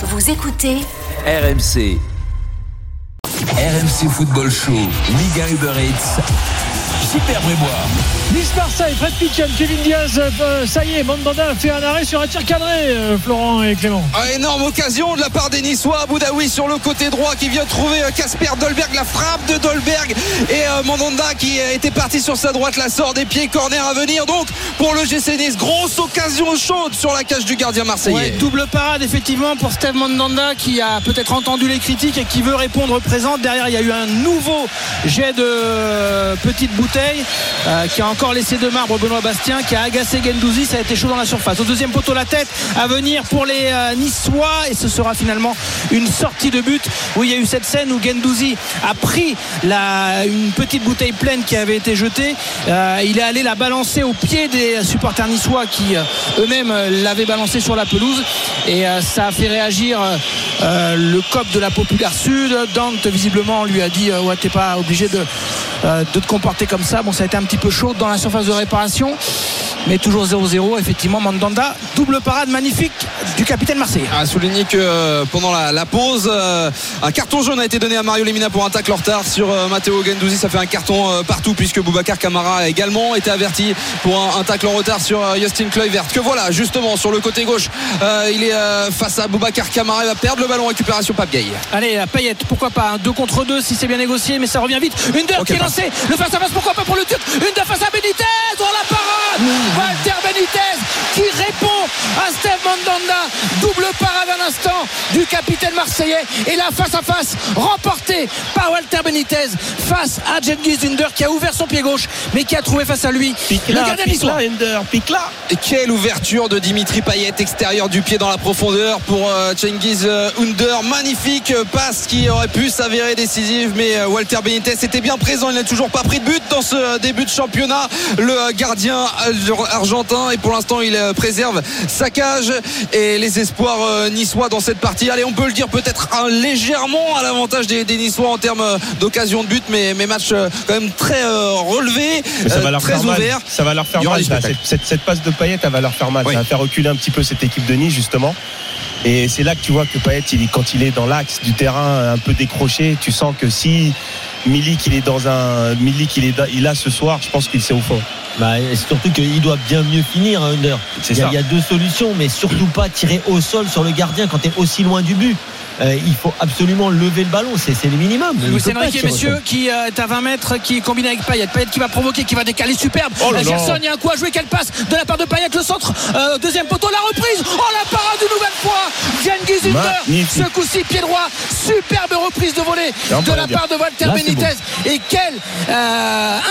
Vous écoutez RMC. RMC Football Show. Liga Uber Eats. Super Brébois. Nice Marseille, Fred Pichen, Kevin Diaz, euh, ça y est, Mandanda a fait un arrêt sur un tir cadré, euh, Florent et Clément. Ah, énorme occasion de la part des Niçois. Boudaoui sur le côté droit qui vient trouver euh, Casper Dolberg, la frappe de Dolberg et euh, Mandanda qui euh, était parti sur sa droite, la sort des pieds, corner à venir. Donc pour le GC Nice, grosse occasion chaude sur la cage du gardien marseillais. Ouais, double parade effectivement pour Steve Mandanda qui a peut-être entendu les critiques et qui veut répondre présent. Derrière, il y a eu un nouveau jet de euh, petite bouteille euh, qui a encore laissé de marbre Benoît Bastien qui a agacé Gendouzi. Ça a été chaud dans la surface. Au deuxième poteau, la tête à venir pour les euh, Niçois et ce sera finalement une sortie de but où il y a eu cette scène où Gendouzi a pris la, une petite bouteille pleine qui avait été jetée. Euh, il est allé la balancer au pied des supporters niçois qui eux-mêmes l'avaient balancé sur la pelouse et ça a fait réagir le cop de la Populaire Sud. Dante visiblement lui a dit ouais t'es pas obligé de, de te comporter comme ça. Bon ça a été un petit peu chaud dans la surface de réparation. Mais toujours 0-0, effectivement, Mandanda, double parade magnifique du capitaine marseillais. A souligné que euh, pendant la, la pause, euh, un carton jaune a été donné à Mario Lemina pour un tacle en retard sur euh, Matteo Gendouzi. Ça fait un carton partout puisque Boubacar Camara a également été averti pour un, un tacle en retard sur Justin Kluivert. Que voilà, justement, sur le côté gauche, euh, il est euh, face à Boubacar Camara. Il va perdre le ballon. Récupération Pape Gay. Allez, la paillette, pourquoi pas un 2 contre 2 si c'est bien négocié, mais ça revient vite. Une Ok, qui est lancée, le face à face, pourquoi pas pour le Turc Une de face à Benitez, oh la parade Walter Benitez qui répond à Steve Mandanda. Double parade à l'instant du capitaine marseillais. Et la face à face remportée par Walter Benitez face à Cengiz Under qui a ouvert son pied gauche, mais qui a trouvé face à lui le gardien pique là. Et quelle ouverture de Dimitri Payet extérieur du pied dans la profondeur pour euh, euh, Under magnifique euh, passe qui aurait pu s'avérer décisive mais euh, Walter Benitez était bien présent il n'a toujours pas pris de but dans ce début de championnat le gardien argentin et pour l'instant il euh, préserve sa cage et les espoirs euh, niçois dans cette partie allez on peut le dire peut-être un- légèrement à l'avantage des, des niçois en termes euh, d'occasion de but mais, mais match quand même très relevé ça va leur très faire mal. ouvert Ça va leur faire mal. ça. Cette, passe de Payet, elle va leur faire mal. Oui. Ça va faire reculer un petit peu cette équipe de Nice, justement. Et c'est là que tu vois que Payet, il quand il est dans l'axe du terrain un peu décroché, tu sens que si Milik, il est dans un Milik, il est, il a ce soir, je pense qu'il sait au fond. Bah, surtout qu'il doit bien mieux finir, hein, Under. Il y, a, il y a deux solutions, mais surtout pas tirer au sol sur le gardien quand tu es aussi loin du but. Euh, il faut absolument lever le ballon, c'est c'est le minimum. Pas Enrique, messieurs, qui euh, est à 20 mètres, qui combine avec Payet. Payet qui va provoquer, qui va décaler superbe. Oh là Euh. Gerson, il y a un coup à jouer. Quelle passe de la part de Payet, le centre. Euh, deuxième poteau, la reprise. Oh, la parade une nouvelle fois. Cengiz Under. Magnifique. Ce coup-ci, pied droit. Superbe reprise de volée C'est de la part de Walter Là, c'est Benitez. Et quelle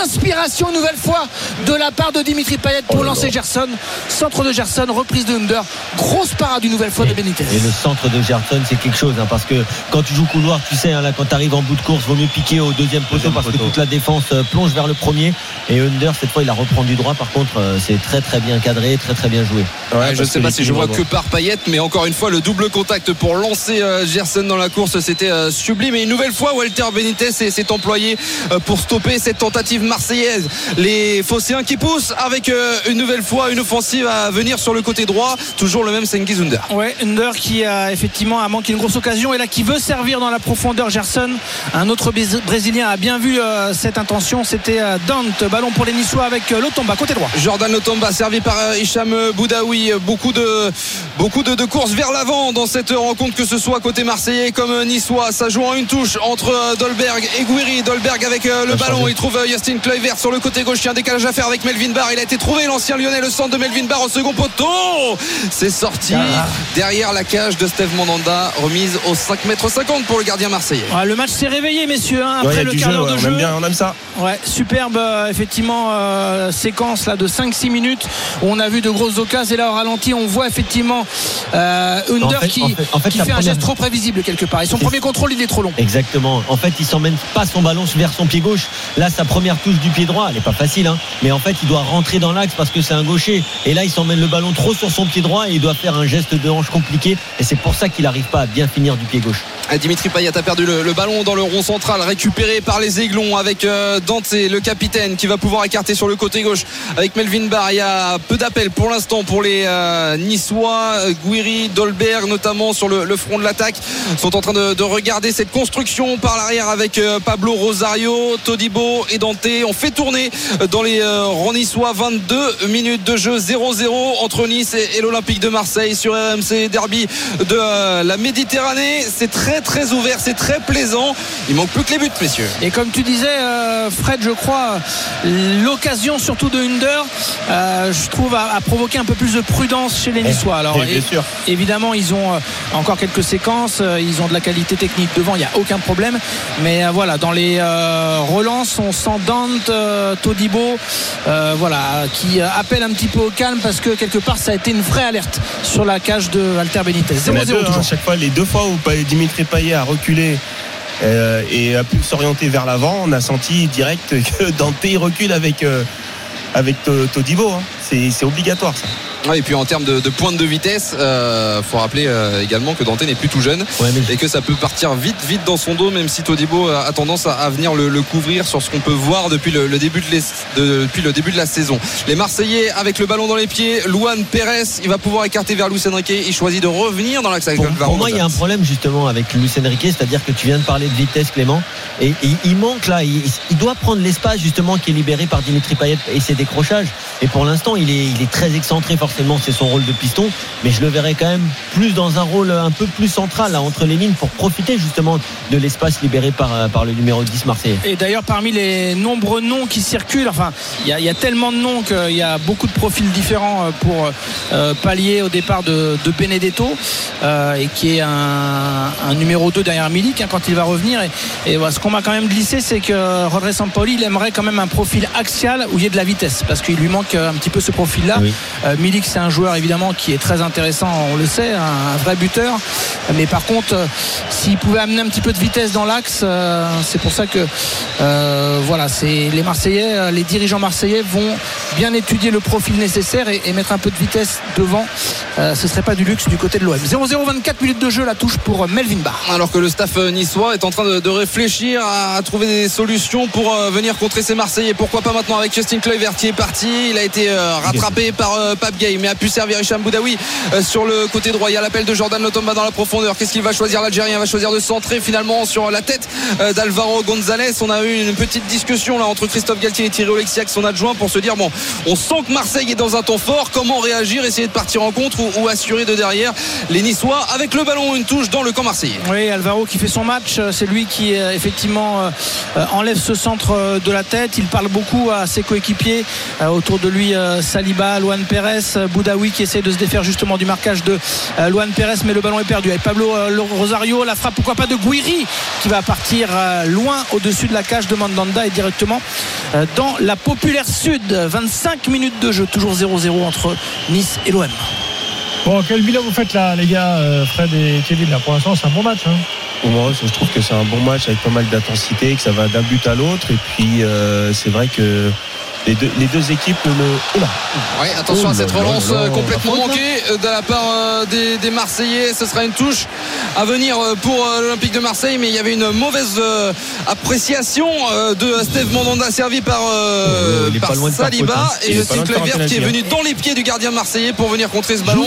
inspiration, nouvelle fois, de la part de Dimitri Payet pour Oh lancer. Gerson. Centre de Gerson, reprise de Under. Grosse parade une nouvelle fois de Benitez. Et le centre de Gerson, c'est quelque chose, hein, parce que quand tu joues couloir, tu sais, hein, là, quand tu arrives en bout de course, vaut mieux piquer au deuxième poteau Deuxième parce que toute la défense euh, plonge vers le premier. Et Under, cette fois, il la reprend du droit. Par contre, euh, c'est très très bien cadré, très très bien joué. Ouais, je parce sais pas si je vois que par Payet, mais encore une fois, le double contact pour lancer euh, Gerson dans la course, c'était euh, sublime. Et une nouvelle fois, Walter Benitez s'est s'est employé euh, pour stopper cette tentative marseillaise. Les Phocéens qui poussent avec euh, une nouvelle fois une offensive à venir sur le côté droit. Toujours le même Sengiz Under. Ouais, Under qui a effectivement a manqué une grosse occasion et là qui veut servir dans la profondeur Gerson. Un autre Brésilien a bien vu euh, cette intention. C'était euh, Dante, ballon pour les Niçois avec euh, Lotomba côté droit. Jordan Lotomba servi par euh, Hicham Boudaoui. Beaucoup de beaucoup de, de courses vers l'avant dans cette rencontre que ce soit côté marseillais comme niçois. Ça joue en une touche entre euh, Dolberg et Gouiri Dolberg avec euh, le ballon. changé. il trouve euh, Justin Kluivert sur le côté gauche. Il y a un décalage à faire avec Melvin Barr. Il a été trouvé l'ancien lyonnais le centre de Melvin Barr au second poteau. C'est sorti derrière la cage de Steve Mandanda remise au 5 m 50 pour le gardien marseillais Ouais, le match s'est réveillé messieurs hein, après le quart jeu, d'heure ouais, de on jeu. aime bien, on aime ça. Ouais, superbe euh, effectivement euh, séquence là de 5-6 minutes où on a vu de grosses occasions et là au ralenti on voit effectivement euh, Under En fait- qui, en fait- en fait, qui fait un première- geste trop prévisible quelque part. Et son premier contrôle il est trop long. Exactement. En fait, il s'emmène pas son ballon vers son pied gauche. Là, sa première touche du pied droit, elle n'est pas facile, hein. mais en fait, il doit rentrer dans l'axe parce que c'est un gaucher. Et là, il s'emmène le ballon trop sur son pied droit et il doit faire un geste de hanche compliqué. Et c'est pour ça qu'il n'arrive pas à bien finir du pied gauche. Ah, Dimitri Payet a perdu le, ballon dans le rond central, récupéré par les Aiglons avec euh, Dante, le capitaine, qui va pouvoir écarter sur le côté gauche avec Melvin Barr. Il y a peu d'appels pour l'instant pour les euh, Niçois, euh, Guiri, Dolberg notamment sur le, front de l'attaque sont en train de, de regarder cette construction par l'arrière avec Pablo Rosario, Todibo et Dante. On fait tourner dans les rangs niçois 22 minutes de jeu 0-0 entre Nice et, l'Olympique de Marseille sur RMC Derby de la Méditerranée. C'est très très ouvert, c'est très plaisant. Il manque plus que les buts, messieurs. Et comme tu disais, euh, Fred, je crois, l'occasion surtout de Under, euh, je trouve, a, provoqué un peu plus de prudence chez les Niçois. Alors, Eh, é- sûr. évidemment, ils ont euh, encore quelques séquences, ils ont de la qualité technique devant, il n'y a aucun problème. Mais euh, voilà, dans les relances, on sent Dante, Todibo, voilà, qui appelle un petit peu au calme parce que quelque part, ça a été une vraie alerte sur la cage de Alter Benitez. Il y en a 0-0 deux, hein, toujours. à chaque fois, les deux fois où Dimitri Payet a reculé euh, et a pu s'orienter vers l'avant, on a senti direct que Dante recule avec, euh, avec To- Todibo. hein. C'est obligatoire ça. Ouais, et puis en termes de, de pointe de vitesse, il faut rappeler euh, également que Dante n'est plus tout jeune Ouais, mais et que ça peut partir vite, vite dans son dos, même si Todibo a a tendance à, à venir le, le couvrir sur ce qu'on peut voir depuis le, le début de, l'es- de- depuis le début de la saison. Les Marseillais avec le ballon dans les pieds, Luan Pérez, il va pouvoir écarter vers Luis Enrique. Il choisit de revenir dans l'axe avec Pour, pour moi, il y a un problème justement avec Luis Enrique, c'est-à-dire que tu viens de parler de vitesse, Clément, et, et il manque là, il, il doit prendre l'espace justement qui est libéré par Dimitri Payet et ses décrochages. Et pour l'instant, il est, il est très excentré, forcément, c'est son rôle de piston, mais je le verrai quand même plus dans un rôle un peu plus central là, entre les lignes pour profiter justement de l'espace libéré par, euh, par le numéro 10 marseillais. Et d'ailleurs, parmi les nombreux noms qui circulent, enfin, il y, a- il y a tellement de noms qu'il y a beaucoup de profils différents euh, pour euh, pallier au départ de, de Benedetto, euh, et qui est un, un numéro 2 derrière Milik hein, quand il va revenir. Et, et voilà, ce qu'on m'a quand même glissé, c'est que Rodré Sampoli, il aimerait quand même un profil axial où il y ait de la vitesse, parce qu'il lui manque un petit peu ce. Oui. Euh, Milik, c'est un joueur évidemment qui est très intéressant, on le sait, un, un vrai buteur. Mais par contre, euh, s'il pouvait amener un petit peu de vitesse dans l'axe, euh, c'est pour ça que euh, voilà, c'est les Marseillais, les dirigeants marseillais vont bien étudier le profil nécessaire et, et mettre un peu de vitesse devant. Euh, ce serait pas du luxe du côté de l'OM. 0-0 24 minutes de jeu, la touche pour Melvin Barr. Alors que le staff niçois est en train de, réfléchir à, trouver des solutions pour venir contrer ces Marseillais. Pourquoi pas maintenant avec Justin Kluivert qui est parti? Il a été rattrapé par Pape Gay, mais a pu servir Hicham Boudaoui euh, sur le côté droit. Il y a l'appel de Jordan Lotomba dans la profondeur. Qu'est-ce qu'il va choisir? L'Algérien va choisir de centrer finalement sur la tête euh, d'Alvaro González. On a eu une petite discussion là entre Christophe Galtier et Thierry Olexiac, son adjoint, pour se dire bon, on sent que Marseille est dans un temps fort. Comment réagir? Essayer de partir en contre ou, assurer de derrière les Niçois avec le ballon une touche dans le camp marseillais. Oui, Alvaro qui fait son match, euh, c'est lui qui effectivement enlève ce centre de la tête. Il parle beaucoup à ses coéquipiers autour de lui, Saliba, Luan Pérez, Boudaoui qui essaie de se défaire justement du marquage de euh, Luan Pérez, mais le ballon est perdu. Avec Pablo euh, Rosario, la frappe pourquoi pas de Guiri qui va partir euh, loin au-dessus de la cage de Mandanda et directement euh, dans la populaire sud. 25 minutes de jeu, toujours 0-0 entre Nice et l'OM. Bon, quel bilan vous faites là, les gars, euh, Fred et Kevin là? Pour l'instant, c'est un bon match. Hein. Moi, je trouve que c'est un bon match avec pas mal d'intensité, que ça va d'un but à l'autre. Et puis, euh, c'est vrai que les deux, les deux équipes ne. Oula Ouais, attention Oh à cette là là relance là, euh, complètement là. manquée euh, de la part euh, des, des Marseillais. Ce sera une touche à venir pour l'Olympique de Marseille, mais il y avait une mauvaise appréciation de Steve Mandanda servi par, euh, Oh, par Saliba hein. et Justin Kluivert qui est venu dans les pieds du gardien marseillais pour venir contrer ce ballon.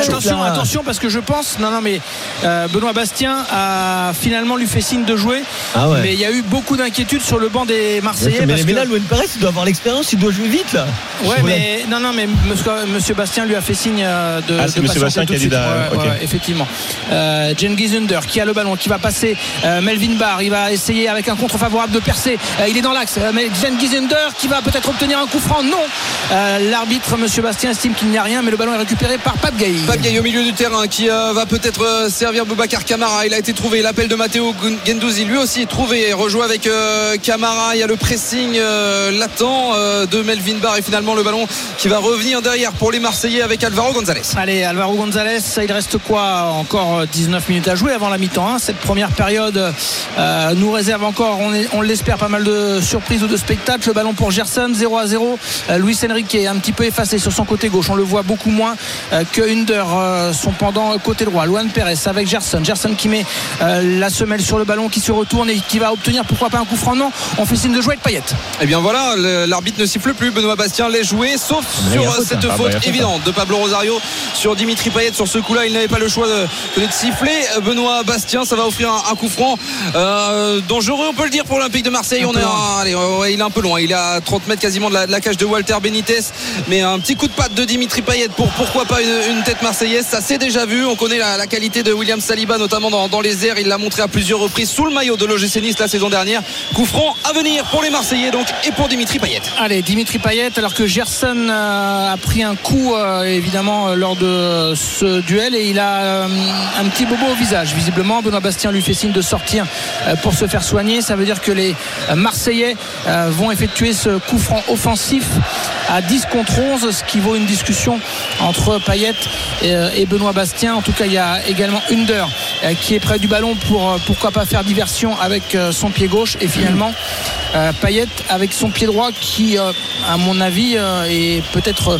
Attention, attention, parce que je pense, non, non, mais euh, Benoît Bastien a finalement lui fait signe de jouer, Ah ouais. mais il y a eu beaucoup d'inquiétudes sur le banc des Marseillais. mais, parce mais que- là, Luan Perez, il doit avoir l'expérience, il doit jouer vite là. Ouais, mais non, non, mais monsieur, monsieur Bastien lui a fait signe euh, de. Ah, c'est monsieur Bastien tout de qui a dit ouais, effectivement. Euh, Under qui a le ballon, qui va passer. euh, Melvin Barr, il va essayer avec un contre favorable de percer. Euh, il est dans l'axe. Euh, mais Cengiz Under qui va peut-être obtenir un coup franc. Non. Euh, L'arbitre, monsieur Bastien, estime qu'il n'y a rien, mais le ballon est récupéré par Pape Gay. Pape Gay au milieu du terrain qui euh, va peut-être servir Boubacar Camara. Il a été trouvé. L'appel de Matteo Gendouzi lui aussi est trouvé. Rejoué avec euh, Camara. Il y a le pressing euh, latent euh, de Melvin Barr et finalement le ballon qui va revenir derrière pour les Marseillais avec Alvaro González. Allez, Alvaro González, il reste quoi Encore euh, 19 minutes à jouer avant la mi-temps. hein. Cette première période euh, nous réserve encore, on, est- on l'espère, pas mal de surprises ou de spectacles. Le ballon pour Gerson, 0 à 0. Euh, Luis Enrique est un petit peu effacé sur son côté gauche. On le voit beaucoup moins euh, que Under, euh, son pendant côté droit. Luan Pérez avec Gerson. Gerson qui met euh, la semelle sur le ballon, qui se retourne et qui va obtenir pourquoi pas un coup franc. Non, on fait signe de jouer avec Payet. Et bien voilà, le- l'arbitre ne siffle plus. Benoît Bastien l'a joué, sauf Mais sur faute, cette hein. Ah, bah, faute évidente de Pablo Rosario sur Dimitri Payet. Sur ce coup-là, il n'avait pas le choix de, de siffler. Benoît Bastien, ça va offrir un, un coup franc euh, dangereux, on peut le dire, pour l'Olympique de Marseille. Un on peu est loin. à- allez, ouais, ouais, il est un peu loin. Il est à 30 mètres quasiment de la, de la cage de Walter Benitez. Mais un petit coup de patte de Dimitri Payet pour pourquoi pas une, une tête marseillaise. Ça s'est déjà vu. On connaît la, la qualité de William Saliba, notamment dans, dans les airs. Il l'a montré à plusieurs reprises sous le maillot de l'OGC Nice la saison dernière. Coup franc à venir pour les Marseillais donc et pour Dimitri Payet. Allez, Dimitri Payet, alors que Gerson euh, a pris un coup euh, évidemment euh, lors de ce duel et il a un petit bobo au visage. Visiblement, Benoît Bastien lui fait signe de sortir pour se faire soigner. Ça veut dire que les Marseillais vont effectuer ce coup franc offensif à 10 contre 11, ce qui vaut une discussion entre Payet et, Benoît Bastien. En tout cas, il y a également Under qui est près du ballon pour pourquoi pas faire diversion avec son pied gauche et finalement euh, Payet avec son pied droit qui euh, à mon avis euh, est peut-être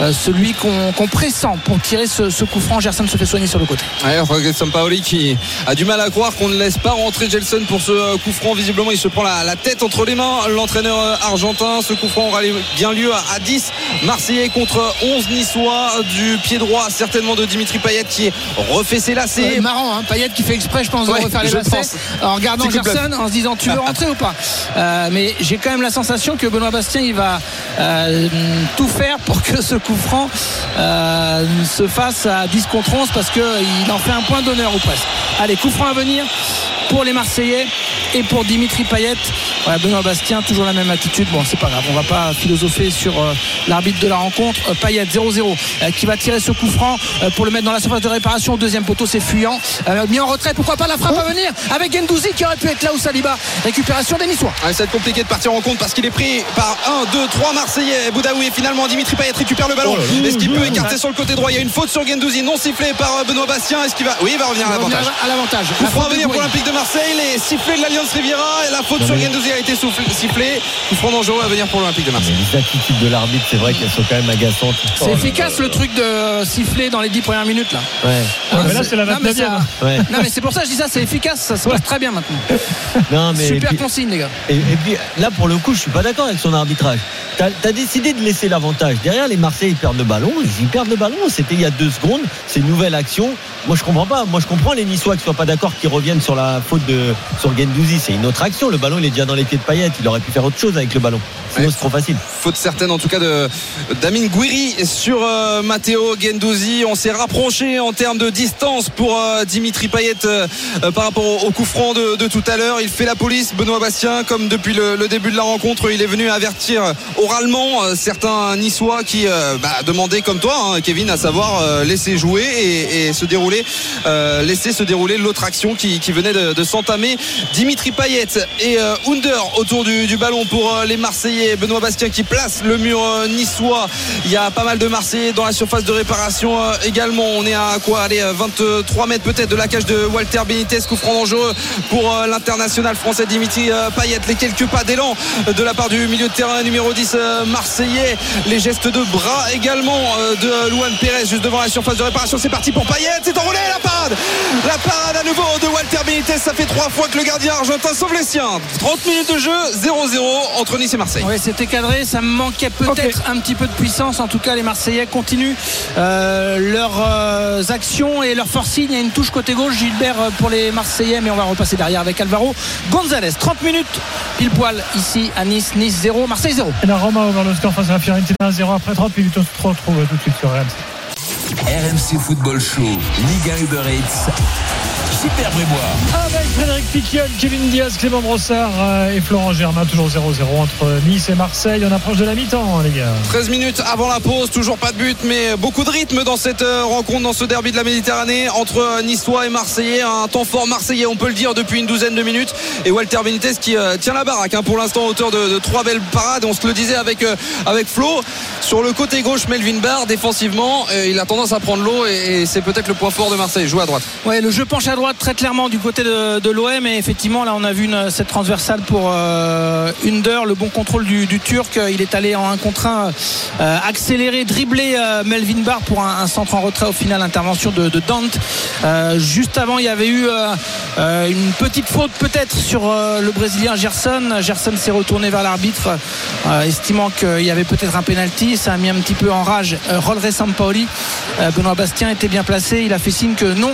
euh, celui qu'on pressent pour tirer ce, ce coup franc Gerson se fait soigner sur le côté Ouais, Sampaoli qui a du mal à croire qu'on ne laisse pas rentrer Gelson pour ce coup franc. Visiblement, il se prend la, la tête entre les mains. L'entraîneur argentin, ce coup franc aura bien lieu à, à 10 Marseillais contre 11 Niçois du pied droit, certainement de Dimitri Payet qui refait ses lacets. C'est marrant hein, Payet qui fait exprès je pense de refaire les lacets pense. en regardant Gerson en se disant tu veux rentrer ou pas? Euh, mais j'ai quand même la sensation que Benoît Bastien il va euh, tout faire pour que ce coup franc euh, se fasse à 10 contre 11 parce qu'il en fait un point d'honneur ou presque. Allez coup franc à venir pour les Marseillais et pour Dimitri Payet. Benoît Bastien toujours la même attitude. Bon c'est pas grave on va pas philosopher sur euh, l'arbitre de la rencontre Euh, Payet. 0-0 euh, qui va tirer ce coup franc euh, pour le mettre dans la surface de réparation. Deuxième poteau c'est fuyant. Mis en retrait pourquoi pas la frappe à venir avec Gendouzi qui aurait pu être là où Saliba. Récupération des Niçois. Ouais, ça va être compliqué de partir en compte parce qu'il est pris par 1, 2, 3 Marseillais. Boudaoui et finalement Dimitri Payet récupère le ballon. Est-ce qu'il peut écarter sur le côté droit? Il y a une faute sur Gendouzi non sifflée par Benoît Bastien. Est-ce qu'il va? Oui, il va revenir à l'avantage. à l'avantage. Coup franc à venir pour l'Olympique de Marseille, les sifflets de l'Alliance Riviera et la faute sur Gendouzi a été soufflé- sifflée. Coup franc dangereux à venir pour l'Olympique de Marseille. Les attitudes de l'arbitre, c'est vrai qu'elles sont quand même agaçantes. c'est efficace le truc de siffler dans les 10 premières minutes là Ouais. Mais là, c'est la Non, mais 29e. ça- Ouais. non mais c'est pour ça que je dis ça c'est efficace ça se passe très bien maintenant Non, mais super puis- consigne les gars Et, et puis là, pour le coup, je suis pas d'accord avec son arbitrage. T'as as décidé de laisser l'avantage. Derrière, les Marseillais ils perdent le ballon. Ils perdent le ballon. C'était il y a deux secondes. C'est une nouvelle action. Moi, je comprends pas. Moi, je comprends les Niçois qui soient pas d'accord, qui reviennent sur la faute de sur Gendouzi. C'est une autre action. Le ballon, il est déjà dans les pieds de Payet. Il aurait pu faire autre chose avec le ballon. Sinon, Ouais. c'est trop facile. Faute certaine en tout cas de d'Amin Gouiri sur euh, Matteo Gendouzi. On s'est rapproché en termes de distance pour euh, Dimitri Payet euh, par rapport au, au coup franc de, de tout à l'heure. Il fait la police. Benoît Bastien, comme depuis le, le début de la rencontre, il est venu avertir oralement certains Niçois qui bah, demandaient comme toi, hein, Kevin, à savoir laisser jouer et, et se dérouler, laisser se dérouler l'autre action qui, qui venait de, de s'entamer. Dimitri Payet et euh, Under autour du, ballon pour euh, les Marseillais. Benoît Bastien qui place le mur euh, niçois. Il y a pas mal de Marseillais dans la surface de réparation également. On est à quoi? Allez, euh, 23 mètres peut-être de la cage de Walter Benitez. Coup franc dangereux pour l'international français Dimitri Payet. Les quelques pas d'élan de la part du milieu de terrain numéro 10 euh, marseillais. Les gestes de bras également de Luan Pérez juste devant la surface de réparation. C'est parti pour Payet. C'est enroulé la parade. La parade à nouveau de Walter Benitez. Ça fait trois fois que le gardien argentin sauve les siens. 30 minutes de jeu, 0-0 entre Nice et Marseille. Oui, c'était cadré. Ça me manquait peut-être un petit peu de puissance. En tout cas, les Marseillais continuent euh, leurs euh, actions et leurs forcing. Il y a une touche côté gauche. Gilbert euh, pour les Marseillais, mais on va repasser derrière avec Alvaro Gonzalez. 30 minutes pile poil ici à Nice. Nice 0, Marseille 0. Et la Roma ouvert le score face à la Fiorentina 1-0 après 30 minutes. On se retrouve tout de suite sur RMC. RMC Football Show, Ligue 1 Uber Eats. Super Brébois. Avec Frédéric Piquion, Kevin Diaz, Clément Brossard euh, et Florent Germain, toujours 0-0 entre Nice et Marseille. On approche de la mi-temps, hein, les gars. 13 minutes avant la pause, toujours pas de but, mais beaucoup de rythme dans cette euh, rencontre, dans ce derby de la Méditerranée entre euh, Niçois et Marseillais. Un temps fort marseillais, on peut le dire, depuis une douzaine de minutes. Et Walter Benitez qui tient la baraque hein, pour l'instant, auteur de, de trois belles parades. On se le disait avec, avec Flo. Sur le côté gauche, Melvin Barr, défensivement, il a tendance à prendre l'eau et, et c'est peut-être le point fort de Marseille. Joue à droite. Ouais, le jeu penche à droite très clairement du côté de, l'OM et effectivement là on a vu cette transversale pour euh, Under, le bon contrôle du, Turc. Il est allé en un contre un euh, accéléré, dribbler euh, Melvin Barr pour un, centre en retrait au final, intervention de, Dante. Euh, juste avant il y avait eu une petite faute peut-être sur le Brésilien Gerson. Gerson s'est retourné vers l'arbitre, estimant qu'il y avait peut-être un penalty. Ça a mis un petit peu en rage Rolre Sampaoli. Benoît Bastien était bien placé. Il a fait signe que non,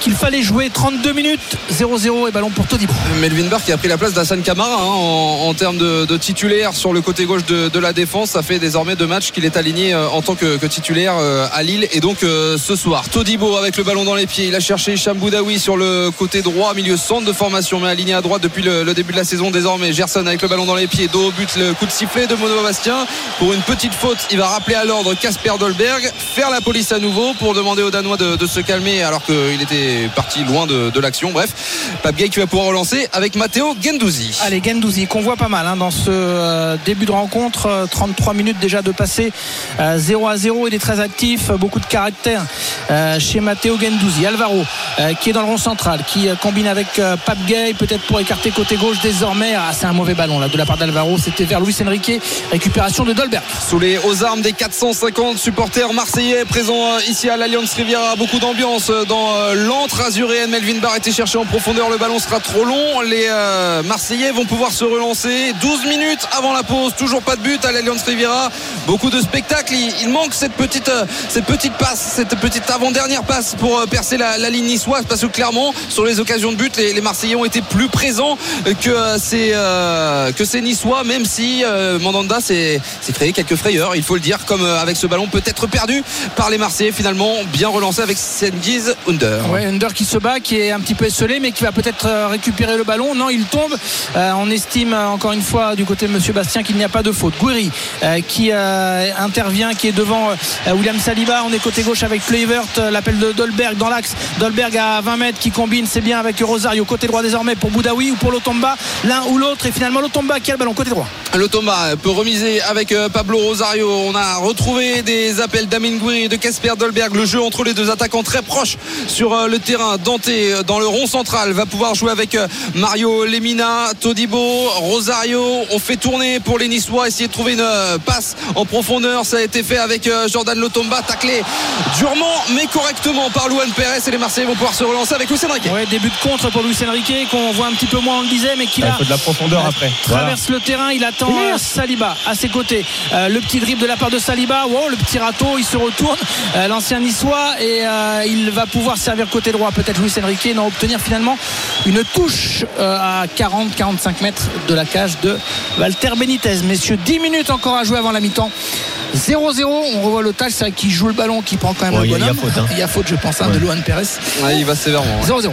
qu'il fallait jouer 32 minutes, 0-0 et ballon pour Todibo. Melvin Barr qui a pris la place d'Hassan Kamara hein, en, termes de, titulaire sur le côté gauche de, la défense. Ça fait désormais deux matchs qu'il est aligné euh, en tant que, titulaire euh, à Lille et donc euh, ce soir. Todibo avec le ballon dans les pieds. Il a cherché Hicham Boudaoui sur le côté droit, milieu centre de formation, mais aligné à droite depuis le, début de la saison désormais. Gerson avec le ballon dans les pieds, dos au but, le coup de sifflet de Mono Bastien. Pour une petite faute, il va rappeler à l'ordre Casper Dolberg, faire la police à nouveau pour demander aux Danois de se calmer alors qu'il était parti loin de, de l'action. Bref, Pape Gay qui va pouvoir relancer avec Matteo Gendouzi. Allez, Gendouzi, qu'on voit pas mal hein, dans ce euh, début de rencontre. Euh, 33 minutes déjà de euh, 0 à 0. Il est très actif, euh, beaucoup de caractère euh, chez Matteo Gendouzi. Alvaro, euh, qui est dans le rond central, qui euh, combine avec euh, Pape Gay, peut-être pour écarter côté gauche désormais. Ah, c'est un mauvais ballon là de la part d'Alvaro. C'était vers Luis Enrique. Récupération de Dolberg. Sous les aux armes des 450 supporters marseillais présents euh, ici à l'Alliance Riviera. Beaucoup d'ambiance euh, dans euh, l'antre Melvin Barr était cherché en profondeur. Le ballon sera trop long. Les euh, Marseillais vont pouvoir se relancer. 12 minutes avant la pause. Toujours pas de but à l'Alliance Riviera. Beaucoup de spectacles. Il, manque cette petite, euh, cette petite passe, cette petite avant-dernière passe pour euh, percer la, ligne niçoise. Parce que clairement, sur les occasions de but, les, Marseillais ont été plus présents que ces, que ces Niçois. Même si Mandanda s'est créé quelques frayeurs, il faut le dire, comme avec ce ballon peut-être perdu par les Marseillais. Finalement, bien relancé avec Sengiz Under. Under qui se bat, qui est un petit peu esselé, mais qui va peut-être euh, récupérer le ballon. Non, il tombe. Euh, on estime euh, encore une fois du côté de Monsieur Bastien qu'il n'y a pas de faute. Gouiri euh, qui intervient, qui est devant William Saliba. On est côté gauche avec Kluivert. L'appel de Dolberg dans l'axe. Dolberg à 20 mètres qui combine, c'est bien avec Rosario. Côté droit désormais pour Boudaoui ou pour Lotomba. L'un ou l'autre. Et finalement Lotomba qui a le ballon côté droit. Le Thomas peut remiser avec Pablo Rosario. On a retrouvé des appels d'Amin Gouiri et de Casper Dolberg. Le jeu entre les deux attaquants très proches sur le terrain. Euh, dans le rond central va pouvoir jouer avec euh, Mario Lemina, Todibo, Rosario. On fait tourner pour les Niçois, essayer de trouver une euh, passe en profondeur. Ça a été fait avec Jordan Lotomba, taclé durement mais correctement par Luan Perez et les Marseillais vont pouvoir se relancer avec Lucien Riquet. Ouais, début de contre pour Luis Enrique qu'on voit un petit peu moins, on le disait, mais qui Il a de la profondeur après. Voilà. traverse le terrain, il attend euh, Saliba à ses côtés. Euh, le petit dribble de la part de Saliba, wow, le petit râteau, il se retourne, euh, l'ancien niçois, et euh, il va pouvoir servir côté droit, peut-être Luis Enrique, n'en obtenir finalement une touche euh, à 40-45 mètres de la cage de Walter Benitez. Messieurs, 10 minutes encore à jouer avant la mi-temps. 0-0, on revoit le c'est vrai qu'il joue le ballon, qui prend quand même Ouais, le il y a- il y a bonhomme. faute, hein. Il y a faute, je pense, hein, de. Luan Perez. Ouais, il va sévèrement. ouais. 0-0.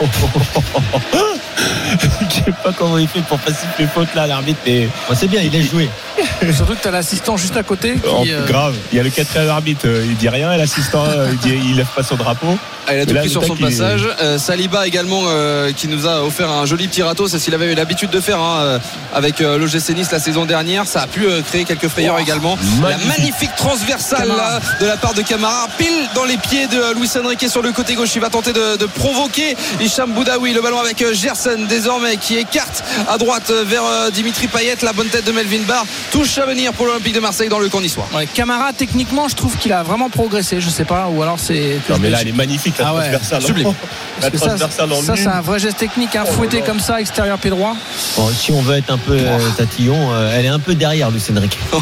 Je sais pas comment il fait pour pas siffler faute là, l'arbitre. Mais Bon, c'est bien, il est joué. Surtout que tu as l'assistant juste à côté oh, euh, grave. Il y a le quatrième arbitre, euh, il dit rien, et l'assistant, euh, il, dit, il lève pas son drapeau. Ah, il a tout là, pris sur son est- passage. Euh, Saliba également euh, qui nous a offert un joli petit râteau. C'est ce qu'il avait eu l'habitude de faire hein, avec euh, l'OGC Nice la saison dernière. Ça a pu euh, créer quelques frayeurs également. La magnifique transversale là, de la part de Camara. Pile dans les pieds de Luis Enrique sur le côté gauche. Il va tenter de, de provoquer Hicham Boudaoui. Le ballon avec Gerson désormais qui écarte à droite vers euh, Dimitri Payet. La bonne tête de Melvin Barr. Touche à venir pour l'Olympique de Marseille dans le camp niçois. Ouais, Camara, techniquement, je trouve qu'il a vraiment progressé. Je sais pas, ou alors c'est. Non, mais là, elle est magnifique, la Ah ouais, transversale. sublime. La ça, transversale en ça, c'est un vrai geste technique, hein, fouetté comme ça, extérieur pied droit. Bon, si on veut être un peu euh, tatillon, euh, elle est un peu derrière Lucien Enrique.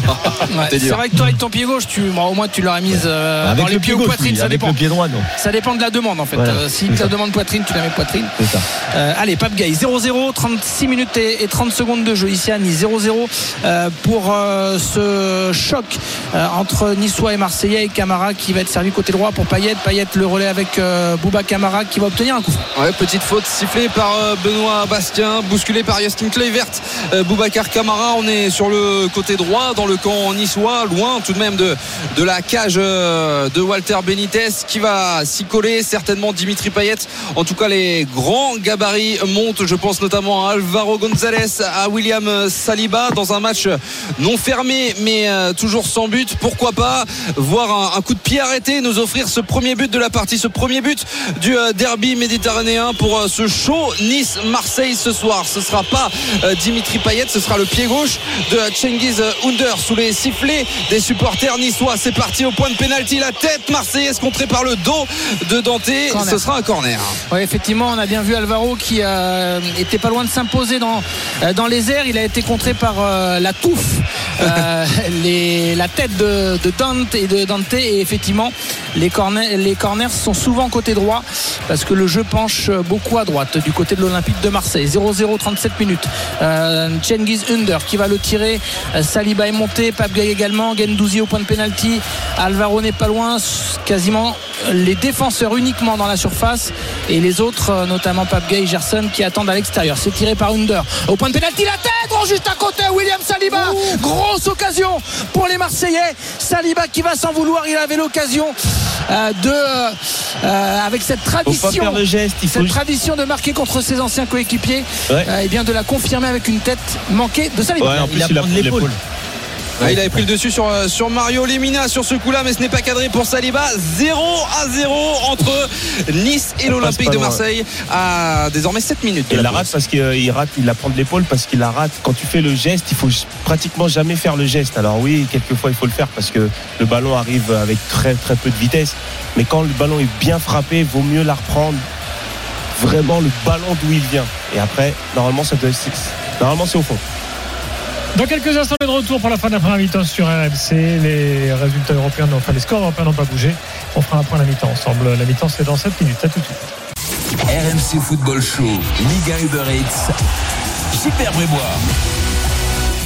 Ouais, c'est vrai que toi, avec ton pied gauche, tu, bon, au moins tu l'aurais mise euh, dans les pieds ou gauche, poitrine, oui, ça avec dépend. le pied droit, non. Ça dépend de la demande en fait. Voilà, Euh, si tu la demande poitrine, tu la mets poitrine. C'est ça. Euh, allez, Pape Gay, 0-0, 36 minutes et, et 30 secondes de jeu ici à Nice. 0-0 euh, pour euh, ce choc euh, entre Niçois et Marseillais Camara qui va être servi côté droit pour Payet. Payet le relais avec euh, Bouba Camara qui va obtenir un coup petite faute sifflée par Benoît Bastien, bousculé par Justin Kluivert, Boubacar Camara. On est sur le côté droit, dans le camp niçois, loin tout de même de, de la cage de Walter Benitez qui va s'y coller. Certainement Dimitri Payet. En tout cas, les grands gabarits montent. Je pense notamment à Alvaro González, à William Saliba dans un match non fermé, mais euh, toujours sans but. Pourquoi pas voir un, un coup de pied arrêté, nous offrir ce premier but de la partie, ce premier but du euh, derby méditerranéen pour euh, ce show Nice-Marseille ce soir. Ce sera pas Dimitri Payet, ce sera le pied gauche de Cengiz Under sous les sifflets des supporters niçois. C'est parti au point de pénalty, la tête marseillaise contrée par le dos de Dante. Corner. Ce sera un corner. Oui, effectivement, on a bien vu Alvaro qui euh, était pas loin de s'imposer dans, euh, dans les airs. Il a été contré par euh, la touffe, euh, les- la tête de, de Dante et de Dante. Et effectivement, les corners, les corners sont souvent côté droit parce que le jeu penche beaucoup à droite du côté de l'Olympique de Marseille. 0-0, 37 minutes. Euh, Cengiz Under qui va le tirer. Saliba est monté, Pape Gay également. Gendouzi au point de pénalty. Alvaro n'est pas loin. Quasiment les défenseurs uniquement dans la surface et les autres, notamment Pape Gay et Gerson, qui attendent à l'extérieur. C'est tiré par Under. Au point de pénalty, la tête, oh, juste à côté, William Saliba. Grosse occasion pour les Marseillais. Saliba qui va s'en vouloir. Il avait l'occasion euh, de, euh, euh, avec cette Faut pas tradition faire le geste. Il faut cette tradition de marquer contre ses anciens coéquipiers Ouais. euh, et bien de la confirmer avec une tête manquée de Saliba. Ouais, en Il plus, a il a prendre pris l'épaule. Ah, il avait pris le dessus sur, euh, sur Mario Lemina sur ce coup-là, mais ce n'est pas cadré pour Saliba. 0 à 0 entre Nice et l'Olympique de. Marseille à désormais 7 minutes. Il la la rate parce qu'il rate, il la prend de l'épaule parce qu'il la rate. Quand tu fais le geste, il faut pratiquement jamais faire le geste. Alors oui, quelquefois il faut le faire parce que le ballon arrive avec très très peu de vitesse. Mais quand le ballon est bien frappé, vaut mieux la reprendre vraiment le ballon d'où il vient. Et après, normalement ça doit, normalement c'est au fond. Dans quelques instants, on est de retour pour la fin de la première mi-temps sur RMC. Les résultats européens, enfin les scores européens n'ont pas bougé. On fera un point à la mi-temps ensemble. La mi-temps, c'est dans 7 minutes. À tout de suite. RMC Football Show, Liga Uber Eats. Super Brébois.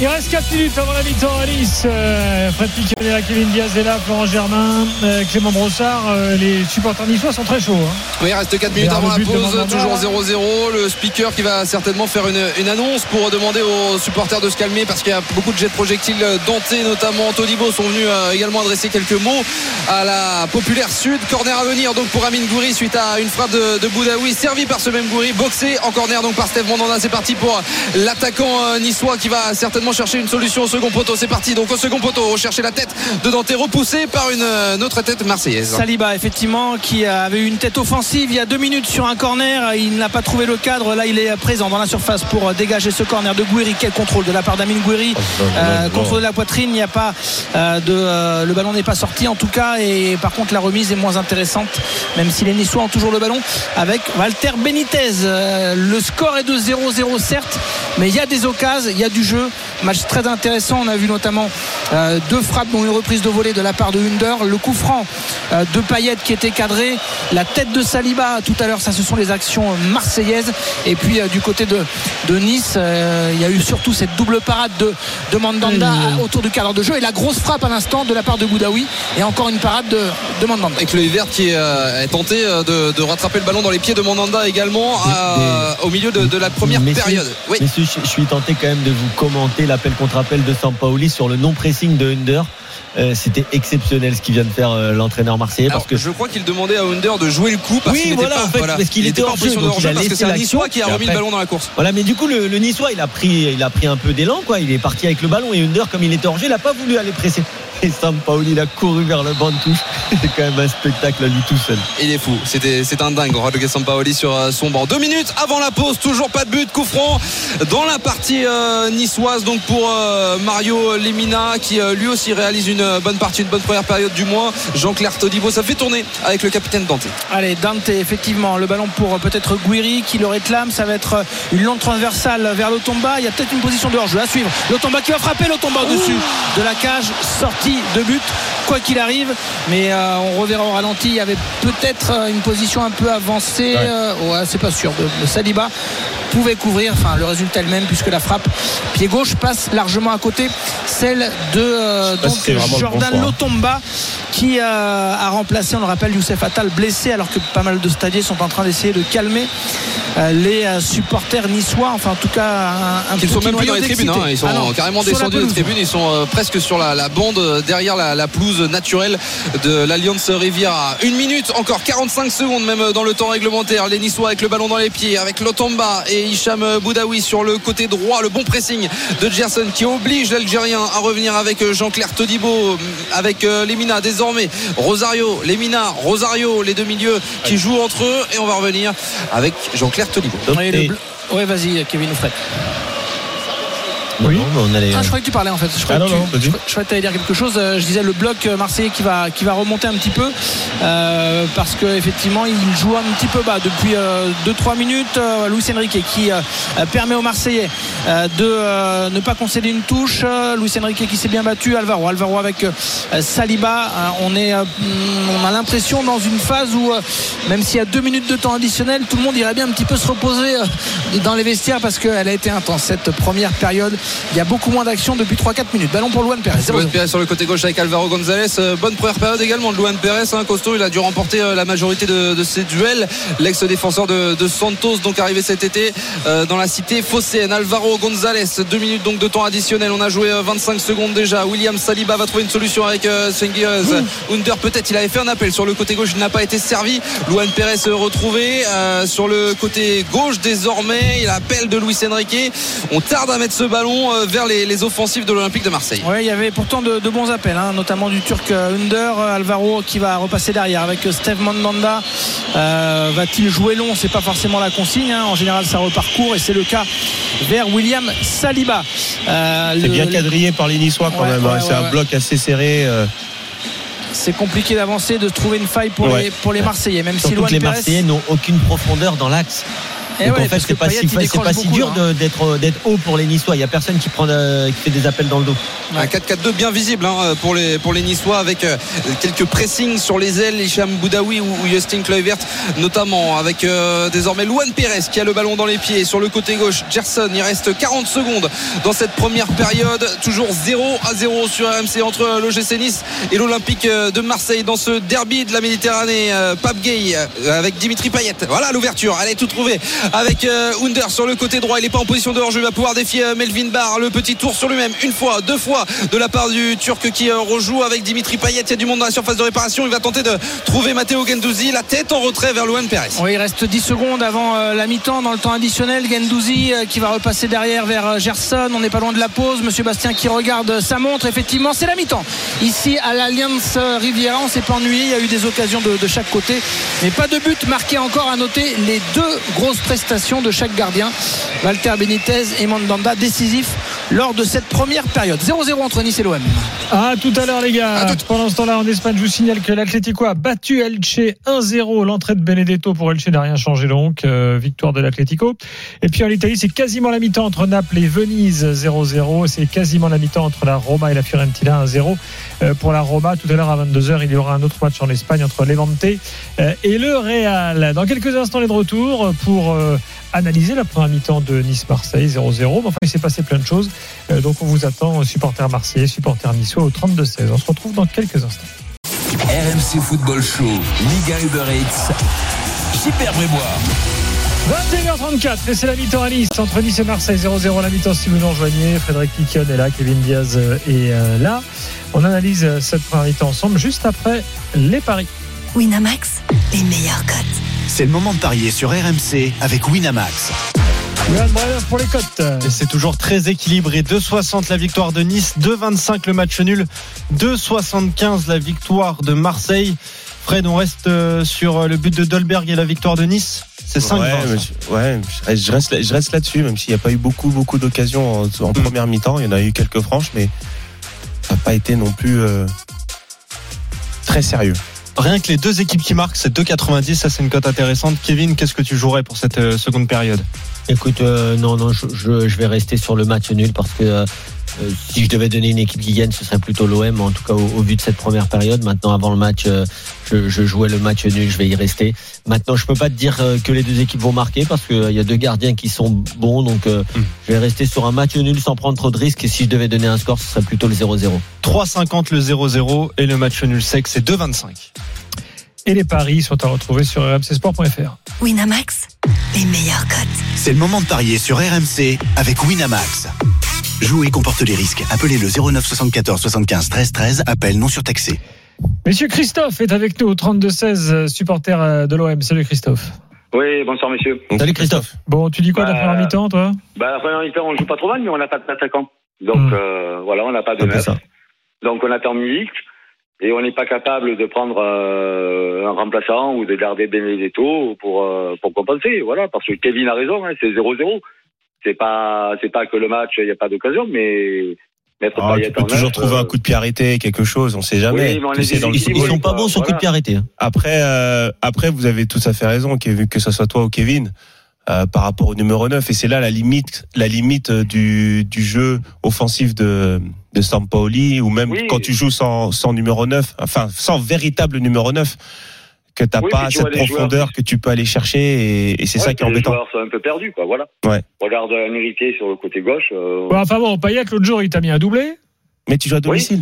Il reste 4 minutes avant la mi-temps à Nice. Euh, Fred Piquet Kevin Diaz est là, Florent Germain, euh, Clément Brossard. Euh, les supporters niçois sont très chauds. hein. Oui, il reste 4 minutes avant la pause, toujours 0-0. Le speaker qui va certainement faire une, une annonce pour demander aux supporters de se calmer parce qu'il y a beaucoup de jets de projectiles. Dante, notamment Todibo, sont venus euh, également adresser quelques mots à la populaire sud. Corner à venir donc pour Amin Gouiri suite à une frappe de, de Boudaoui, servi par ce même Gouiri, boxé en corner donc par Steve Mandanda. C'est parti pour l'attaquant euh, niçois qui va certainement chercher une solution au second poteau. C'est parti donc au second poteau, rechercher la tête de Dante, repoussé par une euh, autre tête marseillaise. Saliba, effectivement, qui avait eu une tête offensive il y a deux minutes sur un corner. Il n'a pas trouvé le cadre. Là, il est présent dans la surface pour dégager ce corner de Gouiri. Quel contrôle de la part d'Amine Gouiri. Euh, contrôle de la poitrine. Il n'y a pas euh, de. euh, le ballon n'est pas sorti en tout cas. Et par contre, la remise est moins intéressante, même si les Niçois ont toujours le ballon avec Walter Benitez. Euh, le score est de 0-0, certes, mais il y a des occasions, il y a du jeu. Match très intéressant. On a vu notamment euh, deux frappes, dont une reprise de volée de la part de Hunder. Le coup franc euh, de Payet qui était cadré. La tête de Saliba tout à l'heure, ça ce sont les actions marseillaises. Et puis euh, du côté de, de Nice, euh, il y a eu surtout cette double parade de, de Mandanda autour du cadre de jeu et la grosse frappe à l'instant de la part de Boudaoui. Et encore une parade de, de Mandanda. avec l'œil vert qui est, euh, est tenté de, de rattraper le ballon dans les pieds de Mandanda également euh, au milieu de, de la première Messieurs, période. Oui. Messieurs, je suis tenté quand même de vous commenter l'appel contre appel de Sampaoli sur le non-pressing de Under. Euh, C'était exceptionnel ce qu'il vient de faire euh, l'entraîneur marseillais Alors, parce que je crois qu'il demandait à Under de jouer le coup parce Oui, qu'il voilà, pas, en fait, parce qu'il il était hors jeu, donc il a hors-jeu parce que c'est un Niçois qui a remis le ballon dans la course. Voilà, mais du coup, le, le Niçois, il a pris, il a pris un peu d'élan, quoi. Il est parti avec le ballon et Under, comme il était hors jeu, il n'a pas voulu aller presser. Et Sampaoli, il a couru vers le banc de touche. C'était quand même un spectacle à lui tout seul. Il est fou, c'était c'est un dingue, Rodrigo Sampaoli sur euh, son banc. Deux minutes avant la pause, toujours pas de but, coup franc dans la partie euh, niçoise. Donc pour euh, Mario Lemina qui euh, lui aussi réalise une bonne partie, une bonne première période du mois. Jean-Claire Todibo, ça fait tourner avec le capitaine Dante. Allez, Dante, effectivement, le ballon pour peut-être Guiri qui le réclame. Ça va être une longue transversale vers l'Otomba. Il y a peut-être une position de hors-jeu à suivre. L'Otomba qui va frapper l'Otomba au-dessus de la cage. Sortie de but, quoi qu'il arrive. Mais euh, on reverra au ralenti. Il y avait peut-être euh, une position un peu avancée. Ouais. Euh, ouais, c'est pas sûr. De Saliba pouvait couvrir. Enfin, le résultat est le même puisque la frappe pied gauche passe largement à côté. Celle de donc, si le bon Jordan hein. Lotomba qui a remplacé, on le rappelle, Youssef Attal blessé alors que pas mal de stadiers sont en train d'essayer de calmer les euh, supporters niçois, enfin en tout cas un, un Ils sont même plus dans les tribunes, hein. ils sont Ah non, carrément descendus des tribunes, ils sont euh, presque sur la, la bande euh, derrière la, la pelouse naturelle de l'Alliance Riviera. Une minute, encore 45 secondes même euh, dans le temps réglementaire. Les Niçois avec le ballon dans les pieds, avec Lotomba et Hicham euh, Boudaoui sur le côté droit. Le bon pressing de Gerson qui oblige l'Algérien à revenir avec euh, Jean-Claire Todibo, euh, avec euh, Lemina désormais. Rosario, Lemina, Rosario, les deux milieux qui jouent entre eux. Et on va revenir avec Jean-Claire Bleu- Ouais, vas-y, Kevin. Non, Oui. non, on allait. Ah, je croyais que tu parlais en fait. Je croyais Ah, que non, tu- non, je croyais- je croyais que tu allais dire quelque chose. Euh, Je disais le bloc euh, marseillais qui va, qui va remonter un petit peu euh, parce qu'effectivement il joue un petit peu bas depuis 2-3 minutes. Euh, Luis Enrique qui euh, euh, permet aux Marseillais euh, de euh, ne pas concéder une touche. Euh, Luis Enrique qui s'est bien battu. Alvaro, Alvaro avec euh, Saliba. Euh, on est, euh, on a l'impression dans une phase où euh, même s'il y a deux minutes de temps additionnel, tout le monde irait bien un petit peu se reposer euh, dans les vestiaires parce qu'elle a été intense cette première période. Il y a beaucoup moins d'action depuis 3-4 minutes. Ballon pour Luan Perez. 0-0. Luan Perez sur le côté gauche avec Alvaro González. Euh, bonne première période également de Luan Perez. Hein, costaud, il a dû remporter euh, la majorité de, de ses duels. L'ex-défenseur de, de Santos, donc arrivé cet été euh, dans la cité phocéenne. Alvaro González, deux minutes donc de temps additionnel. On a joué euh, 25 secondes déjà. William Saliba va trouver une solution avec euh, Cengiz Under. Peut-être il avait fait un appel sur le côté gauche, il n'a pas été servi. Luan Perez retrouvé euh, sur le côté gauche désormais. Il appelle de Luis Enrique. On tarde à mettre ce ballon euh, vers les, les offensives de l'Olympique de Marseille. Ouais, il y avait pourtant de, de bons appels, hein, notamment du Turc euh, Under, euh, Alvaro qui va repasser derrière avec Steve Mandanda. Euh, Va-t-il jouer long? C'est pas forcément la consigne. hein. En général, ça repart court et c'est le cas vers William Saliba. Euh, C'est bien quadrillé par les Niçois quand Ouais, même. hein. ouais, c'est ouais, un ouais. bloc assez serré. euh, C'est compliqué d'avancer, de trouver une faille pour, Ouais. les, pour les Marseillais, même si Luan que les Marseillais n'ont aucune profondeur dans l'axe. Donc ouais, en fait, c'est pas, si, pas si dur hein. d'être d'être haut pour les Niçois. Il y a personne qui prend euh, qui fait des appels dans le dos. Un 4-4-2 bien visible hein, pour, les, pour les Niçois avec euh, quelques pressings sur les ailes, Hicham Boudaoui ou, ou Justin Kluivert notamment avec euh, désormais Luan Pérez qui a le ballon dans les pieds sur le côté gauche. Gerson, il reste 40 secondes dans cette première période. Toujours 0 à 0 sur RMC entre l'OGC Nice et l'Olympique euh, de Marseille dans ce derby de la Méditerranée. Euh, Pape Gay euh, avec Dimitri Payet. Voilà l'ouverture. Elle est tout trouvée avec euh, Under sur le côté droit. Il n'est pas en position de hors-jeu. Il va pouvoir défier euh, Melvin Barr. Le petit tour sur lui-même. Une fois, deux fois de la part du Turc qui euh, rejoue avec Dimitri Payet. Il y a du monde dans la surface de réparation. Il va tenter de trouver Matteo Gendouzi. La tête en retrait vers Luan Perez. Oui, il reste 10 secondes avant la mi-temps dans le temps additionnel. Gendouzi qui va repasser derrière vers Gerson. On n'est pas loin de la pause. Monsieur Bastien qui regarde sa montre. Effectivement, c'est la mi-temps. Ici à l'Alliance Riviera, on s'est pas ennuyé. Il y a eu des occasions de, de chaque côté. Mais pas de but marqué encore à noter les deux grosses prestations de chaque gardien. Walter Benitez et Mandanda décisifs lors de cette première période. 0-0 entre Nice et l'OM. À tout à l'heure, les gars. Pendant ce temps-là, en Espagne, je vous signale que l'Atlético a battu Elche 1-0. L'entrée de Benedetto pour Elche n'a rien changé donc. Euh, victoire de l'Atlético. Et puis en Italie, c'est quasiment la mi-temps entre Naples et Venise 0-0. C'est quasiment la mi-temps entre la Roma et la Fiorentina 1-0. Euh, pour la Roma, tout à l'heure à 22h, il y aura un autre match en Espagne entre Levante euh, et le Real. Dans quelques instants, les de retour pour euh, analyser la première mi-temps de Nice-Marseille 0-0. Mais enfin, il s'est passé plein de choses. Euh, donc on vous attend, supporters marseillais, supporters niçois au 32-16. On se retrouve dans quelques instants. RMC Football Show, Liga Uber Eats, Super Brébois. 21h34 et c'est la mi-temps à Nice entre Nice et Marseille 0-0 la mi-temps si vous nous rejoignez Frédéric Piquion est là Kevin Diaz euh, est euh, là on analyse cette première mi-temps ensemble juste après les paris Winamax, les meilleurs cotes. C'est le moment de parier sur RMC avec Winamax. Pour les cotes Et c'est toujours très équilibré. 2,60 la victoire de Nice, 2,25 le match nul, 2,75 la victoire de Marseille. Fred, on reste euh, sur le but de Dolberg et la victoire de Nice. C'est 5 ouais, je- ouais, je reste- je là-dessus, même s'il n'y a pas eu beaucoup, beaucoup d'occasions en, en Mm. première mi-temps. Il y en a eu quelques franches, mais ça n'a pas été non plus euh, très sérieux. Rien que les deux équipes qui marquent, c'est 2,90. Ça, c'est une cote intéressante. Kevin, qu'est-ce que tu jouerais pour cette euh, seconde période? Écoute, euh, non, non, je, je, je vais rester sur le match nul parce que euh, euh, si je devais donner une équipe qui gagne, ce serait plutôt l'OM, en tout cas au, au vu de cette première période. Maintenant, avant le match, euh, je, je jouais le match nul, je vais y rester. Maintenant, je peux pas te dire que les deux équipes vont marquer parce qu'il y a deux gardiens qui sont bons, donc euh, Mm. je vais rester sur un match nul sans prendre trop de risques. Et si je devais donner un score, ce serait plutôt le 0-0. 3,50 le 0-0 et le match nul sec, c'est 2,25. Et les paris sont à retrouver sur rmcsport.fr Winamax, les meilleurs cotes. C'est le moment de parier sur RMC avec Winamax. Jouer comporte les risques. Appelez le 09 74 75 13 13. Appel non surtaxé. Monsieur Christophe est avec nous au 32-16, supporter euh, de l'OM. Salut Christophe. Oui, bonsoir messieurs. Salut Christophe. Bon, tu dis quoi de la Bah, première mi-temps, toi? Bah, la première mi-temps, on joue pas trop mal, mais on n'a pas d'attaquant. Donc Hmm. euh, voilà, on n'a pas de neuf. ça. Donc on attend Milik et on n'est pas capable de prendre euh, un remplaçant ou de garder Benedetto pour euh, pour compenser. Voilà, parce que Kevin a raison, hein, c'est 0-0. C'est pas c'est pas que le match, il n'y a pas d'occasion, mais mettre Ah, Payet tu peux en toujours neuf, trouver euh, un coup de pied arrêté, quelque chose, on sait jamais. Oui, on sais, dans Ils, sont pas bons sur coup de pied arrêté. hein. Après, euh, après, vous avez tout à fait raison, Kevin, que ce soit toi ou Kevin, euh, par rapport au numéro 9. Et c'est là la limite, la limite euh, du, du jeu offensif de, de Sampaoli, ou même Oui. quand tu joues sans, sans numéro 9, enfin, sans véritable numéro 9, que t'as Oui, pas cette profondeur joueurs- que tu peux aller chercher, et, et c'est ouais, ça qui est que Les embêtant. joueurs sont un peu perdus, quoi. Voilà. Ouais. Regarde Enrique sur le côté gauche. euh, Bon, Enfin bon, Payet, l'autre jour, il t'a mis un doublé. Mais tu joues à domicile.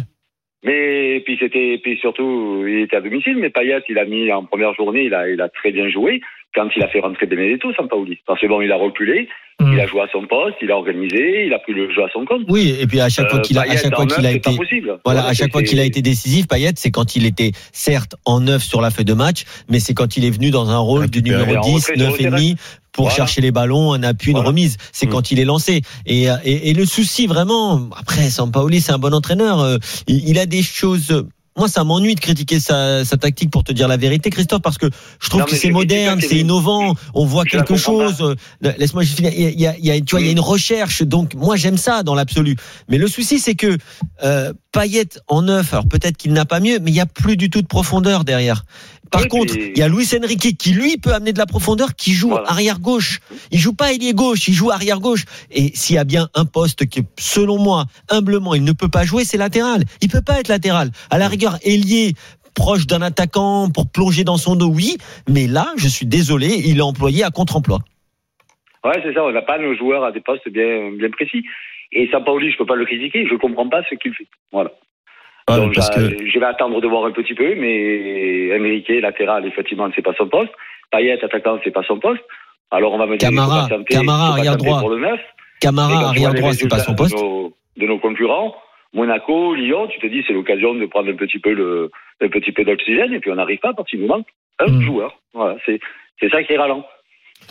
Mais puis c'était puis surtout il était à domicile mais Payet il a mis en première journée il a il a très bien joué quand il a fait rentrer Benedetto Sampaoli parce que bon il a reculé il a joué à son poste il a organisé il a pris le jeu à son compte Oui, et puis à chaque fois Euh, qu'il a, à chaque fois qu'il a été, possible Voilà, à c'est- chaque fois qu'il a été décisif, Payet, c'est quand il était certes en neuf sur la feuille de match, mais c'est quand il est venu dans un rôle du numéro en 10, retrait sur 9 le et demi pour Voilà. chercher les ballons, un appui, une Voilà. remise. C'est Mm. quand il est lancé. Et, euh, et, et le souci vraiment, après, Sampaoli, c'est un bon entraîneur. euh, Il, il a des choses. Moi, ça m'ennuie de critiquer sa, sa tactique pour te dire la vérité, Christophe, parce que je trouve Non, que c'est moderne, c'est innovant, on voit Je quelque chose. Euh, Laisse-moi juste finir. Il y a, il y a- il y a- tu vois, il y a une recherche. Donc, moi, j'aime ça dans l'absolu. Mais le souci, c'est que euh, Payet en neuf, alors peut-être qu'il n'a pas mieux, mais il n'y a plus du tout de profondeur derrière. Par Oui, contre, puis- il y a Luis Enrique qui lui peut amener de la profondeur, qui joue Voilà. arrière gauche. Il joue pas ailier gauche, il joue arrière gauche. Et s'il y a bien un poste qui, selon moi, humblement, il ne peut pas jouer, c'est latéral. Il peut pas être latéral. À la rigueur, ailier proche d'un attaquant pour plonger dans son dos, oui. Mais là, je suis désolé, il est employé à contre-emploi. ouais c'est ça on n'a pas nos joueurs à des postes bien bien précis et Sampaoli je peux pas le critiquer je comprends pas ce qu'il fait voilà Ouais, donc parce j'a- que je vais attendre de voir un petit peu mais Enrique latéral effectivement c'est pas son poste Payet attaquant c'est pas son poste alors on va me dire Camara, Camara, arrière droit. pour le 9 Camara, arrière droit, c'est pas son poste. De nos, de nos concurrents, Monaco, Lyon, tu te dis c'est l'occasion de prendre un petit peu le, un petit peu d'oxygène et puis on n'arrive pas parce qu'il nous manque un Mm. joueur. Voilà, c'est c'est ça qui est ralent.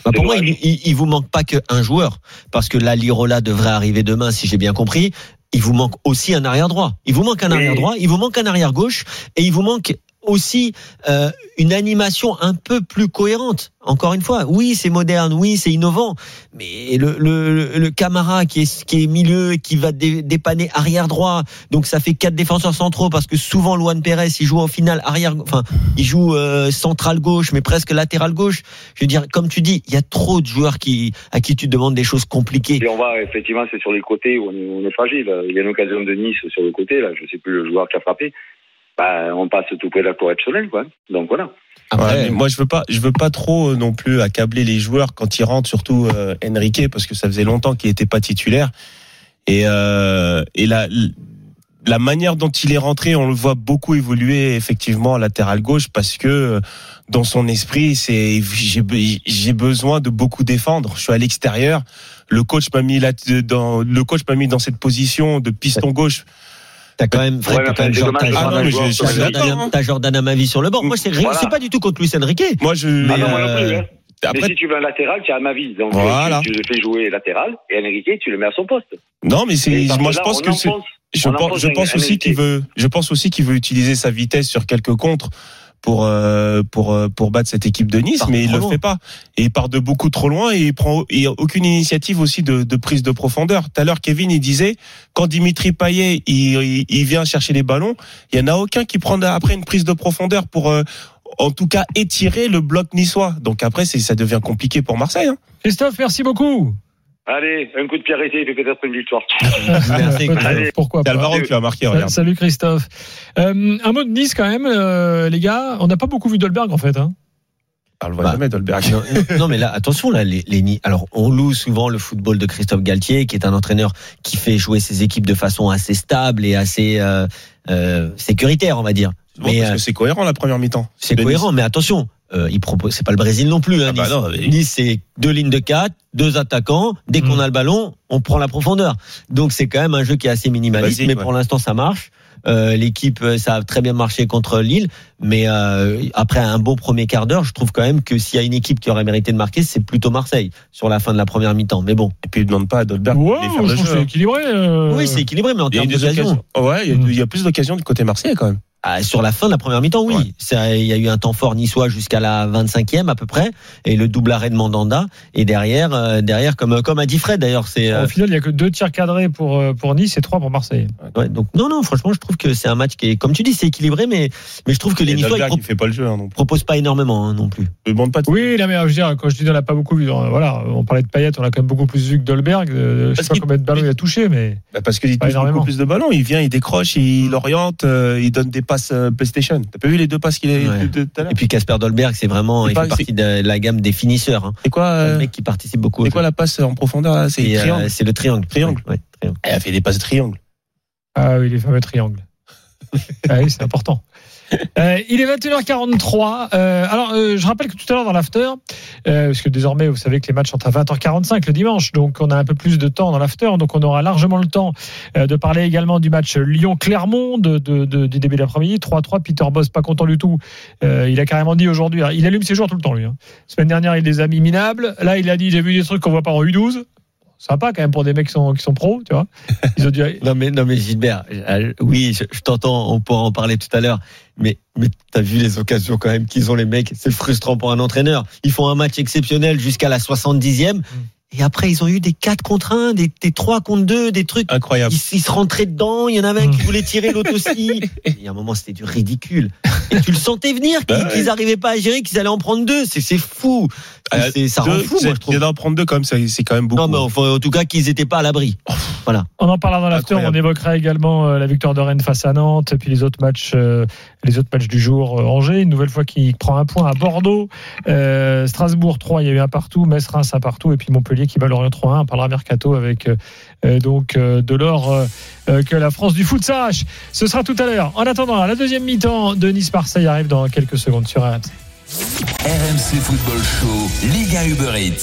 Bah, pour moi, il, il, il vous manque pas qu'un joueur, parce que la Lirola devrait arriver demain, si j'ai bien compris. Il vous manque aussi un arrière droit. Il vous manque un arrière droit, il vous manque un arrière gauche, et il vous manque aussi euh, une animation un peu plus cohérente. Encore une fois, oui, c'est moderne, oui, c'est innovant, mais le, le, le Camara qui est, qui est milieu, qui va dé- dépanner arrière droit, donc ça fait quatre défenseurs centraux parce que souvent Luan Pérez il joue au final arrière, enfin il joue euh, central gauche, mais presque latéral gauche. Je veux dire, comme tu dis, il y a trop de joueurs qui à qui tu demandes des choses compliquées. Et on va effectivement, c'est sur les côtés où on est, on fragile. Il y a une occasion de Nice sur le côté, là, je sais plus le joueur qui a frappé. Bah, on passe tout près de la correctionnelle, quoi. Donc voilà. Après, Ouais, mais moi je veux pas je veux pas trop euh, non plus accabler les joueurs quand ils rentrent surtout euh, Enrique parce que ça faisait longtemps qu'il était pas titulaire et euh, et la la manière dont il est rentré on le voit beaucoup évoluer effectivement à latéral gauche parce que euh, dans son esprit c'est j'ai besoin de beaucoup défendre je suis à l'extérieur le coach m'a mis là dans le coach m'a mis dans cette position de piston gauche T'as quand même, Fred, Ouais, t'as mais quand même Jordan, dommage Ah non, Jordan- mais t'as Jordan Amavi sur le banc. Moi, c'est rien, Voilà. c'est pas du tout contre Luis Enrique. moi je Ah non, moi non euh, plus, hein. Mais après si tu veux un latéral, tu as ma vie. Donc Voilà. tu, tu le fais jouer latéral et Enrique, tu le mets à son poste. non mais c'est moi je pense on que c'est Je pense, je aussi qu'il veut, je pense aussi qu'il veut utiliser sa vitesse sur quelques contres pour euh, pour euh, pour battre cette équipe de Nice, mais il le fait pas. Et il part de beaucoup trop loin et il prend et aucune initiative aussi de, de prise de profondeur. Tout à l'heure, Kevin il disait quand Dimitri Payet il, il, il vient chercher les ballons, il y en a aucun qui prend après une prise de profondeur pour euh, en tout cas étirer le bloc niçois. Donc après c'est ça devient compliqué pour Marseille. Hein. Christophe, merci beaucoup. Allez, un coup de pied arrêté et peut-être une victoire. Merci, Allez. Pourquoi pas. Alvaro qui a marqué. Euh, Regarde. Salut Christophe. Euh, un mot de Nice quand même, euh, les gars. On n'a pas beaucoup vu Dolberg en fait. Hein. On le voit Bah, jamais, Dolberg. Non, non, mais là, attention, là, les, les Alors, on loue souvent le football de Christophe Galtier, qui est un entraîneur qui fait jouer ses équipes de façon assez stable et assez euh, euh, sécuritaire, on va dire. Bon, mais parce euh, que c'est cohérent la première mi-temps. c'est cohérent. Mais attention, euh, il propose, c'est pas le Brésil non plus. Hein, Ah bah nice. non, mais- Nice, c'est deux lignes de quatre, deux attaquants. Dès qu'on Mm. a le ballon, on prend la profondeur. Donc c'est quand même un jeu qui est assez minimaliste, Basique, mais ouais. pour l'instant ça marche. Euh, L'équipe, euh, ça a très bien marché contre Lille, mais euh, après un bon premier quart d'heure, je trouve quand même que s'il y a une équipe qui aurait mérité de marquer, c'est plutôt Marseille sur la fin de la première mi-temps. Mais bon, Et puis, il ne demande pas à Dolberg Ouais, de je faire le trouve que jeu. c'est équilibré. euh. oui, c'est équilibré, mais en Il y a eu termes d'occasion. ouais, il y a- il y a plus d'occasions du côté marseillais quand même. Ah, sur la fin de la première mi-temps, oui. Ouais. Ça, Il y a eu un temps fort niçois jusqu'à la 25e à peu près, et le double arrêt de Mandanda. Et derrière, euh, derrière comme comme a dit Fred d'ailleurs, c'est euh, Au final, il n'y a que deux tirs cadrés pour, euh, pour Nice et trois pour Marseille. ouais, donc non non, franchement, je trouve que c'est un match qui est, comme tu dis, c'est équilibré, mais mais je trouve que les Niçois ils pro- fait pas le jeu hein, non proposent pas énormément hein, non plus. Il ne demande pas de Oui, là, mais euh, je veux dire, quand je dis on l'a pas beaucoup vu, euh, voilà, on parlait de Payet, on a quand même beaucoup plus vu que Dolberg. euh, je sais pas qu'il- combien de ballons il a touché, mais Bah, parce qu'il touche énormément. beaucoup plus de ballons. Il vient, il décroche, il oriente, euh, il donne des passes euh, PlayStation. T'as pas vu les deux passes qu'il a Ouais. eu tout à l'heure Et puis Casper Dolberg, c'est vraiment, il pas- fait partie de la gamme des finisseurs. Hein. C'est quoi, Un euh, mec qui participe beaucoup. au c'est quoi la passe en profondeur C'est euh, triangle. C'est le triangle. Triangle. Ouais, triangle. Elle a fait des passes de triangle. ah oui, les fameux triangles. ah oui, c'est important. Euh, il est 21h43. Euh, alors, euh, je rappelle que tout à l'heure dans l'after, euh, parce que désormais, vous savez que les matchs sont à 20h45 le dimanche, donc on a un peu plus de temps dans l'after, donc on aura largement le temps euh, de parler également du match Lyon-Clermont de, de- de- du début de l'après-midi. 3-3, Peter Boss pas content du tout. Euh, il a carrément dit aujourd'hui, il allume ses joueurs tout le temps lui. hein. Semaine dernière, il les a mis minables. Là, il a dit, j'ai vu des trucs qu'on voit pas en U12. Sympa quand même pour des mecs qui sont, qui sont pros, tu vois. Ils ont dit, Non mais non mais Gilbert, euh, oui, je, je t'entends, on pourra en parler tout à l'heure. Mais mais t'as vu les occasions quand même qu'ils ont les mecs, c'est frustrant pour un entraîneur. Ils font un match exceptionnel jusqu'à la 70e et après ils ont eu des 4 contre 1, des, des 3 contre 2, des trucs. Incroyable. Ils, ils se rentraient dedans, il y en avait un qui voulait tirer l'autre aussi. Il y a un moment c'était du ridicule. Et tu le sentais venir qu'ils Bah ouais. qu'ils arrivaient pas à gérer, qu'ils allaient en prendre deux. C'est c'est fou. Euh, C'est- ça rend Deux, fou moi je trouve. c'est d'en prendre deux comme ça, c'est quand même beaucoup. Non mais enfin, en tout cas qu'ils étaient pas à l'abri. Voilà. On en parlera dans l'after. On évoquera également euh, la victoire de Rennes face à Nantes, et puis les autres matchs, euh, les autres matchs du jour. Euh, Angers, une nouvelle fois qui prend un point à Bordeaux. Euh, Strasbourg 3, il y a eu un partout. Metz, Reims un partout, et puis Montpellier qui bat Lorient 3-1. On parlera mercato avec euh, euh, donc euh, de l'or que la France du foot sache. Ce sera tout à l'heure. En attendant, la deuxième mi-temps de Nice-Marseille arrive dans quelques secondes sur RMC. RMC Football Show, Liga Uber Eats.